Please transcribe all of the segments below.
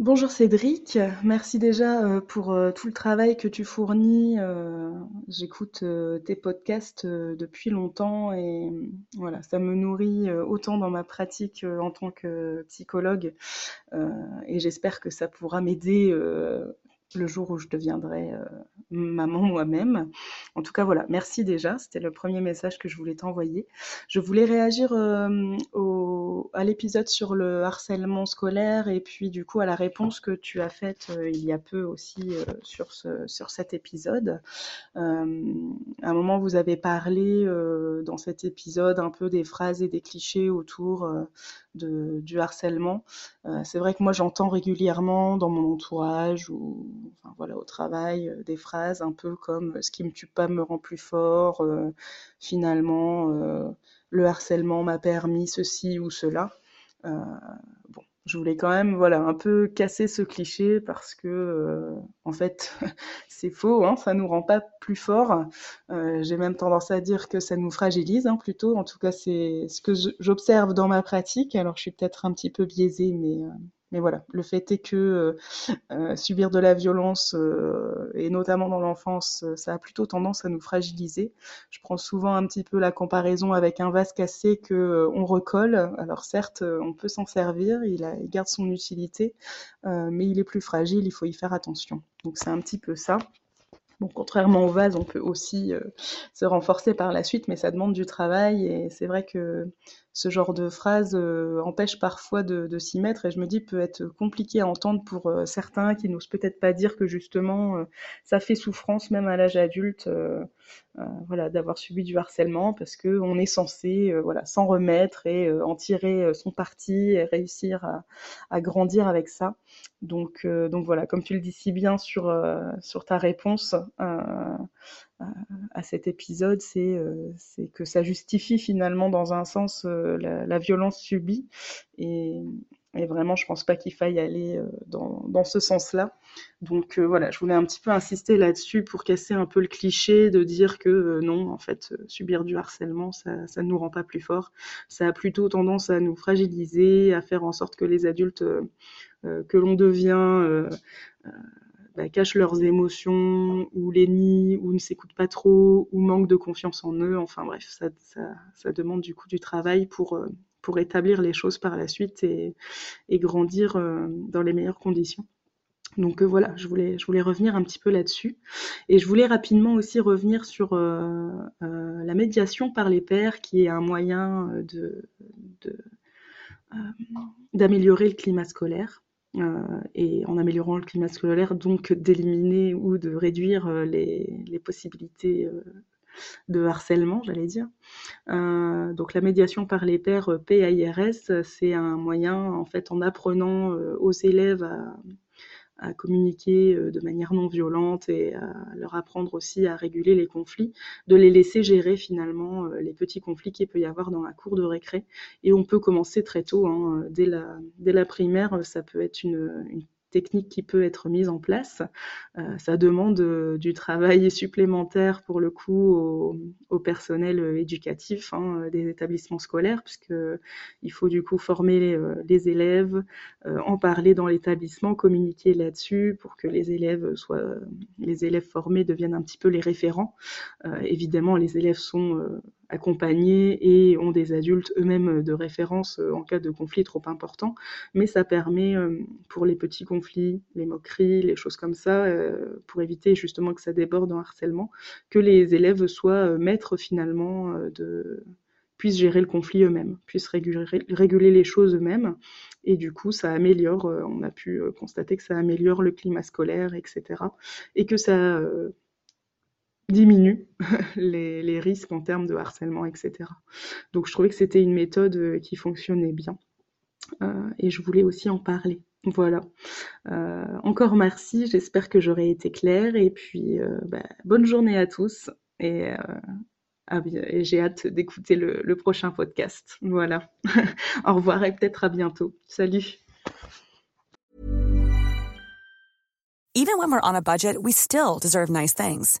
Bonjour Cédric, merci déjà euh, pour euh, tout le travail que tu fournis. Euh, j'écoute tes podcasts depuis longtemps et voilà, ça me nourrit autant dans ma pratique en tant que psychologue et j'espère que ça pourra m'aider le jour où je deviendrai euh, maman moi-même. En tout cas, voilà, merci déjà. C'était le premier message que je voulais t'envoyer. Je voulais réagir euh, à l'épisode sur le harcèlement scolaire et puis du coup à la réponse que tu as faite euh, il y a peu aussi sur, ce, sur cet épisode. à un moment, vous avez parlé dans cet épisode un peu des phrases et des clichés autour du harcèlement. C'est vrai que moi, j'entends régulièrement dans mon entourage ou enfin, voilà, au travail, euh, des phrases un peu comme euh, ce qui me tue pas me rend plus fort, euh, finalement, le harcèlement m'a permis ceci ou cela. bon, je voulais quand même voilà un peu casser ce cliché parce que en fait c'est faux hein, ça nous rend pas plus fort j'ai même tendance à dire que ça nous fragilise hein, plutôt. En tout cas c'est ce que j'observe dans ma pratique. Alors je suis peut-être un petit peu biaisée mais mais voilà, le fait est que euh, euh, subir de la violence, euh, et notamment dans l'enfance, ça a plutôt tendance à nous fragiliser. Je prends souvent un petit peu la comparaison avec un vase cassé que on recolle. Alors certes, on peut s'en servir, il, garde son utilité, mais il est plus fragile, il faut y faire attention. Donc c'est un petit peu ça. Bon, contrairement au vase, on peut aussi se renforcer par la suite, mais ça demande du travail et c'est vrai que ce genre de phrase euh, empêche parfois de, s'y mettre et je me dis peut être compliqué à entendre pour euh, certains qui n'osent peut-être pas dire que justement euh, ça fait souffrance même à l'âge adulte voilà d'avoir subi du harcèlement parce que on est censé voilà s'en remettre et en tirer son parti et réussir à, à grandir avec ça. Donc donc voilà comme tu le dis si bien sur sur ta réponse à cet épisode, euh, c'est que ça justifie finalement dans un sens euh, la, violence subie. Et, vraiment, je pense pas qu'il faille aller euh, dans, dans ce sens-là. Donc voilà, je voulais un petit peu insister là-dessus pour casser un peu le cliché de dire que non, en fait, subir du harcèlement, ça, ne nous rend pas plus fort. Ça a plutôt tendance à nous fragiliser, à faire en sorte que les adultes que l'on devient bah, cachent leurs émotions ou les nient ou ne s'écoutent pas trop ou manquent de confiance en eux. Enfin bref, ça, ça, demande du coup du travail pour, euh, pour établir les choses par la suite et, et grandir euh, dans les meilleures conditions. Donc euh, voilà, je voulais, je voulais revenir un petit peu là-dessus. Et je voulais rapidement aussi revenir sur la médiation par les pairs, qui est un moyen de, d'améliorer le climat scolaire. Euh, et en améliorant le climat scolaire, donc d'éliminer ou de réduire euh, les, les possibilités euh, de harcèlement, j'allais dire. Donc la médiation par les pairs PAIRS, c'est un moyen, en fait, en apprenant aux élèves à, à communiquer euh, de manière non violente et à leur apprendre aussi à réguler les conflits, de les laisser gérer finalement euh, les petits conflits qu'il peut y avoir dans la cour de récré. Et on peut commencer très tôt, hein, dès, la, dès la primaire, ça peut être une technique qui peut être mise en place. Euh, ça demande euh, du travail supplémentaire pour le coup au, personnel éducatif hein, des établissements scolaires, puisqu'il faut du coup former les, élèves, en parler dans l'établissement, communiquer là-dessus pour que les élèves soient, les élèves formés deviennent un petit peu les référents. évidemment, les élèves sont accompagnés et ont des adultes eux-mêmes de référence en cas de conflit trop important, mais ça permet pour les petits conflits, les moqueries, les choses comme ça, euh, pour éviter justement que ça déborde en harcèlement, que les élèves soient euh, maîtres finalement euh, de puissent gérer le conflit eux-mêmes, puissent réguler, les choses eux-mêmes. Et du coup, ça améliore, on a pu constater que ça améliore le climat scolaire, etc. Et que ça diminue les, risques en termes de harcèlement, etc. Donc je trouvais que c'était une méthode qui fonctionnait bien. et je voulais aussi en parler. Voilà. Euh, encore merci, j'espère que j'aurai été claire et puis euh, bah, bonne journée à tous et, euh, j'ai hâte d'écouter le, le, prochain podcast. Voilà. Au revoir et peut-être à bientôt. Salut. Even when we're on a budget, we still deserve nice things.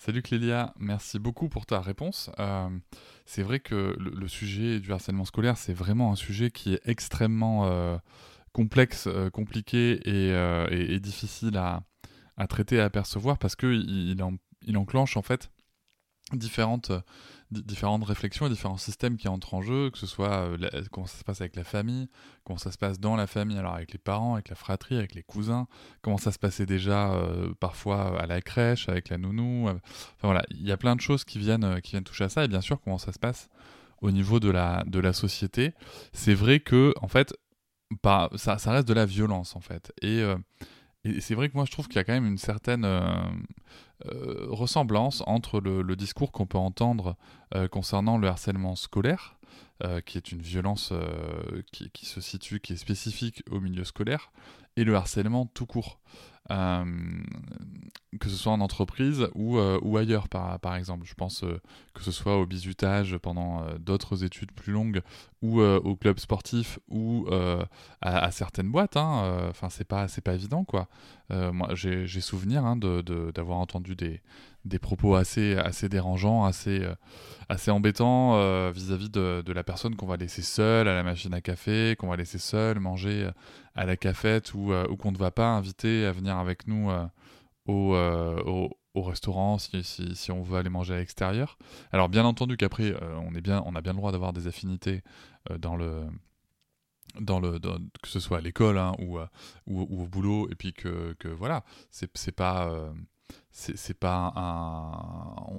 Salut Clélia, merci beaucoup pour ta réponse. Euh, c'est vrai que le, sujet du harcèlement scolaire, c'est vraiment un sujet qui est extrêmement euh, complexe, euh, compliqué et, difficile à, traiter et à percevoir parce qu'il il enclenche en fait différentes différentes réflexions et différents systèmes qui entrent en jeu, que ce soit euh, comment ça se passe avec la famille, comment ça se passe dans la famille, alors avec les parents, avec la fratrie, avec les cousins, comment ça se passait déjà euh, parfois à la crèche, avec la nounou. Euh, enfin voilà, il y a plein de choses qui viennent, qui viennent toucher à ça, et bien sûr comment ça se passe au niveau de la, de la société. C'est vrai que, en fait, pas, ça, ça, reste de la violence, en fait. Et et c'est vrai que moi je trouve qu'il y a quand même une certaine euh, euh, ressemblance entre le, discours qu'on peut entendre euh, concernant le harcèlement scolaire, qui est une violence qui, qui, se situe, qui est spécifique au milieu scolaire, et le harcèlement tout court. Euh, que ce soit en entreprise ou, euh, ou ailleurs par, par, exemple. Je pense euh, que ce soit au bizutage pendant d'autres études plus longues ou au club sportif ou à, certaines boîtes. Hein, enfin, c'est pas, pas évident quoi. moi, j'ai souvenir hein, d'avoir entendu des, des propos assez, assez dérangeants, assez, assez embêtants vis-à-vis de, la personne qu'on va laisser seule à la machine à café, qu'on va laisser seule manger à la cafette ou, ou qu'on ne va pas inviter à venir avec nous euh, euh, au, au, restaurant si, si, on veut aller manger à l'extérieur. Alors bien entendu qu'après, euh, on, on a bien le droit d'avoir des affinités dans le... Dans le, que ce soit à l'école hein, ou, ou, au boulot, et puis que, que voilà, c'est pas c'est pas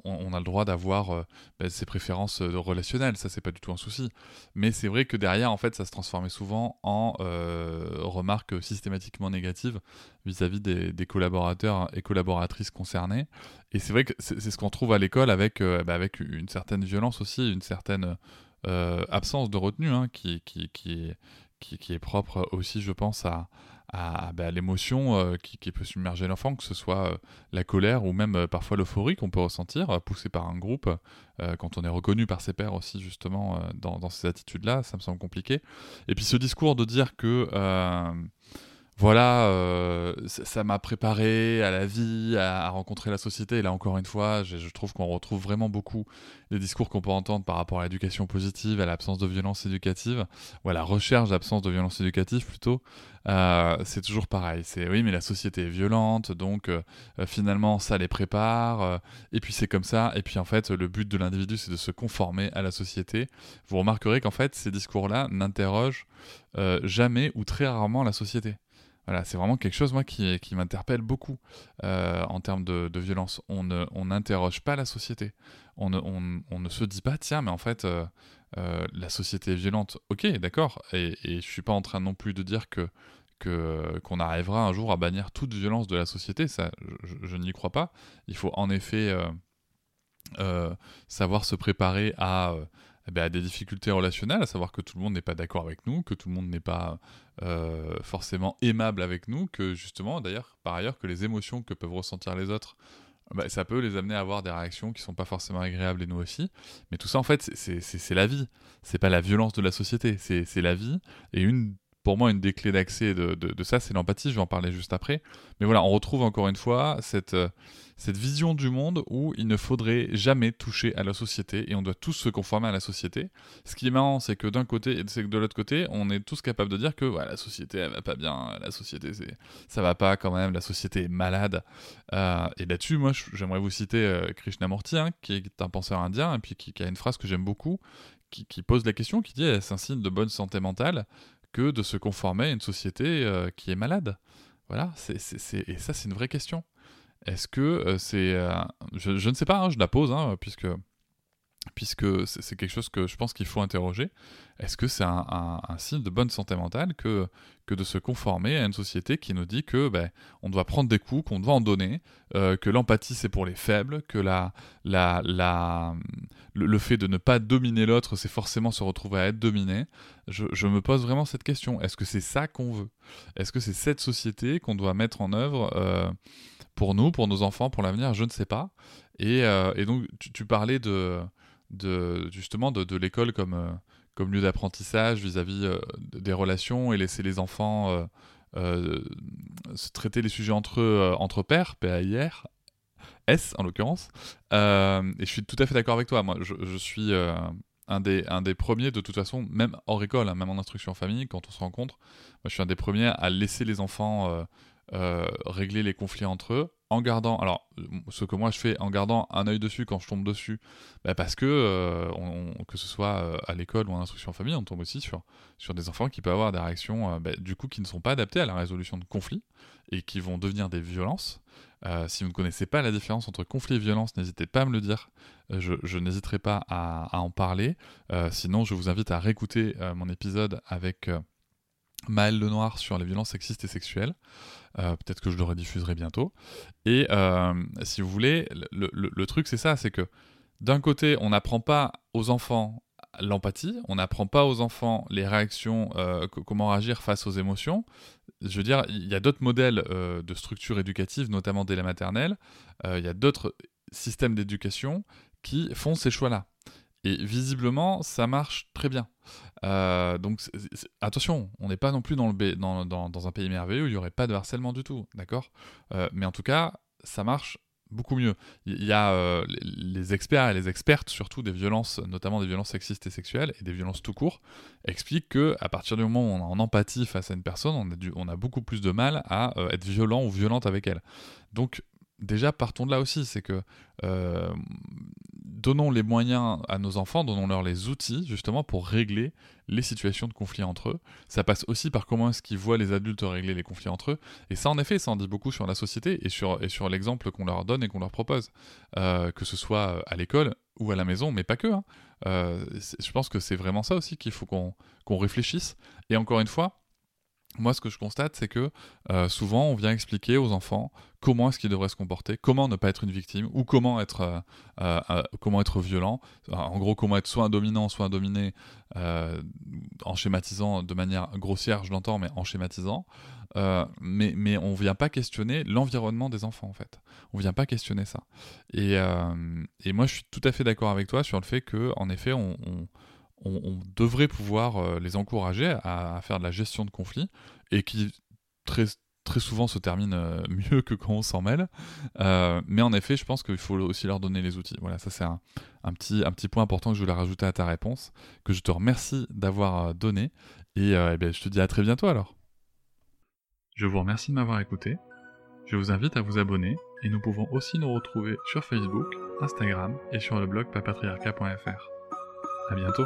on, a le droit d'avoir euh, bah, ses préférences euh, relationnelles, ça c'est pas du tout un souci. Mais c'est vrai que derrière, en fait, ça se transformait souvent en euh, remarques systématiquement négatives vis-à-vis des, collaborateurs et collaboratrices concernés. Et c'est vrai que c'est ce qu'on trouve à l'école avec, bah, avec une certaine violence aussi, une certaine absence de retenue hein, qui, qui, qui, qui, est propre aussi, je pense, à, à, bah, l'émotion euh, qui, peut submerger l'enfant, que ce soit euh, la colère ou même euh, parfois l'euphorie qu'on peut ressentir, poussé par un groupe, quand on est reconnu par ses pairs aussi justement dans, dans, ces attitudes-là, ça me semble compliqué. Et puis ce discours de dire que voilà, euh, ça m'a préparé à la vie, à, rencontrer la société. Et là, encore une fois, je, trouve qu'on retrouve vraiment beaucoup les discours qu'on peut entendre par rapport à l'éducation positive, à l'absence de violence éducative, ou à la recherche d'absence de violence éducative plutôt. Euh, c'est toujours pareil. C'est oui, mais la société est violente, donc euh, finalement, ça les prépare. et puis c'est comme ça. Et puis en fait, le but de l'individu, c'est de se conformer à la société. Vous remarquerez qu'en fait, ces discours-là n'interrogent jamais ou très rarement la société. C'est vraiment quelque chose moi qui, m'interpelle beaucoup euh, en termes de, violence. On n'interroge pas la société. On ne, on, ne, se dit pas tiens mais en fait euh, euh, la société est violente. Ok d'accord et, et je suis pas en train non plus de dire que que qu'on arrivera un jour à bannir toute violence de la société. Ça, je, n'y crois pas. Il faut en effet savoir se préparer à eh ben, à des difficultés relationnelles, à savoir que tout le monde n'est pas d'accord avec nous, que tout le monde n'est pas euh, forcément aimable avec nous, que justement, d'ailleurs, par ailleurs, que les émotions que peuvent ressentir les autres, bah, ça peut les amener à avoir des réactions qui sont pas forcément agréables et nous aussi. Mais tout ça, en fait, c'est la vie. C'est pas la violence de la société, c'est la vie. Et une pour moi, une des clés d'accès de, de, ça, c'est l'empathie. Je vais en parler juste après. Mais voilà, on retrouve encore une fois cette, euh, cette vision du monde où il ne faudrait jamais toucher à la société et on doit tous se conformer à la société. Ce qui est marrant, c'est que d'un côté, c'est que de l'autre côté, on est tous capables de dire que la société, elle va pas bien, la société, c'est, ça va pas quand même, la société est malade. Euh, et là-dessus, moi, j'aimerais vous citer euh, Krishnamurti, hein, qui est un penseur indien, et puis qui, a une phrase que j'aime beaucoup, qui, qui, pose la question, qui dit est-ce un signe de bonne santé mentale que de se conformer à une société euh, qui est malade Voilà, c'est, et ça, c'est une vraie question. Est-ce que euh, c'est. Euh, je, ne sais pas, hein, je la pose, hein, puisque puisque c'est quelque chose que je pense qu'il faut interroger. Est-ce que c'est un, signe de bonne santé mentale que, que de se conformer à une société qui nous dit que ben, on doit prendre des coups, qu'on doit en donner, euh, que l'empathie c'est pour les faibles, que la, la, la, le, fait de ne pas dominer l'autre c'est forcément se retrouver à être dominé? Je, me pose vraiment cette question. Est-ce que c'est ça qu'on veut? Est-ce que c'est cette société qu'on doit mettre en œuvre euh, pour nous, pour nos enfants, pour l'avenir? Je ne sais pas. Et, euh, et donc tu parlais de justement de, l'école comme, euh, comme lieu d'apprentissage vis-à-vis euh, des relations et laisser les enfants euh, se traiter les sujets entre eux, entre pairs, P-A-I-R, S en l'occurrence. et je suis tout à fait d'accord avec toi. Moi, je, suis un des, premiers, de toute façon, même hors école, hein, même en instruction en famille, quand on se rencontre, je suis un des premiers à laisser les enfants régler les conflits entre eux en gardant, alors ce que moi je fais en gardant un œil dessus quand je tombe dessus, bah, parce que euh, que ce soit euh, à l'école ou en instruction en on tombe aussi sur, des enfants qui peuvent avoir des réactions euh, bah, du coup qui ne sont pas adaptées à la résolution de conflits et qui vont devenir des violences. si vous ne connaissez pas la différence entre conflit et violence, n'hésitez pas à me le dire. je, n'hésiterai pas à, en parler. sinon, je vous invite à réécouter mon épisode avec Maël Lenoir sur les violences sexistes et sexuelles. Euh, peut-être que je le rediffuserai bientôt. Et euh, si vous voulez, le, truc c'est ça, c'est que d'un côté, on n'apprend pas aux enfants l'empathie, on n'apprend pas aux enfants les réactions, euh, comment réagir face aux émotions. Je veux dire, il y a d'autres modèles de structure éducative, notamment dès la maternelle, il y a d'autres systèmes d'éducation qui font ces choix-là. Et visiblement, ça marche très bien. Euh, donc attention, on n'est pas non plus dans, le dans, dans, un pays merveilleux où il n'y aurait pas de harcèlement du tout, d'accord? Euh, Mais en tout cas, ça marche beaucoup mieux. Il y a euh, les experts et les expertes, surtout des violences, notamment des violences sexistes et sexuelles et des violences tout court, expliquent que à partir du moment où on est en empathie face à une personne, on a, beaucoup plus de mal à être violent ou violente avec elle. Donc déjà partons de là aussi, c'est que donnons les moyens à nos enfants, donnons-leur les outils justement pour régler les situations de conflit entre eux. Ça passe aussi par comment est-ce qu'ils voient les adultes régler les conflits entre eux. Et ça, en effet, ça en dit beaucoup sur la société et sur, et sur l'exemple qu'on leur donne et qu'on leur propose, euh, que ce soit à l'école ou à la maison, mais pas que. Hein. Euh, je pense que c'est vraiment ça aussi qu'il faut qu'on réfléchisse. Et encore une fois, moi, ce que je constate, c'est que euh, souvent, on vient expliquer aux enfants comment est-ce qu'ils devraient se comporter, comment ne pas être une victime, ou comment être, euh, euh, comment être violent. En gros, comment être soit un dominant, soit un dominé, en schématisant de manière grossière, je l'entends, mais en schématisant. mais, mais on vient pas questionner l'environnement des enfants, en fait. On vient pas questionner ça. Et, et moi, je suis tout à fait d'accord avec toi sur le fait que, en effet, on, devrait pouvoir euh, les encourager à, faire de la gestion de conflits et qui très, très souvent se termine euh, mieux que quand on s'en mêle. Euh, mais en effet, je pense qu'il faut aussi leur donner les outils. Voilà, ça c'est un, petit, un petit point important que je voulais rajouter à ta réponse, que je te remercie d'avoir donné. Et, eh bien, je te dis à très bientôt alors. Je vous remercie de m'avoir écouté. Je vous invite à vous abonner et nous pouvons aussi nous retrouver sur Facebook, Instagram et sur le blog papatriarca.fr. À bientôt.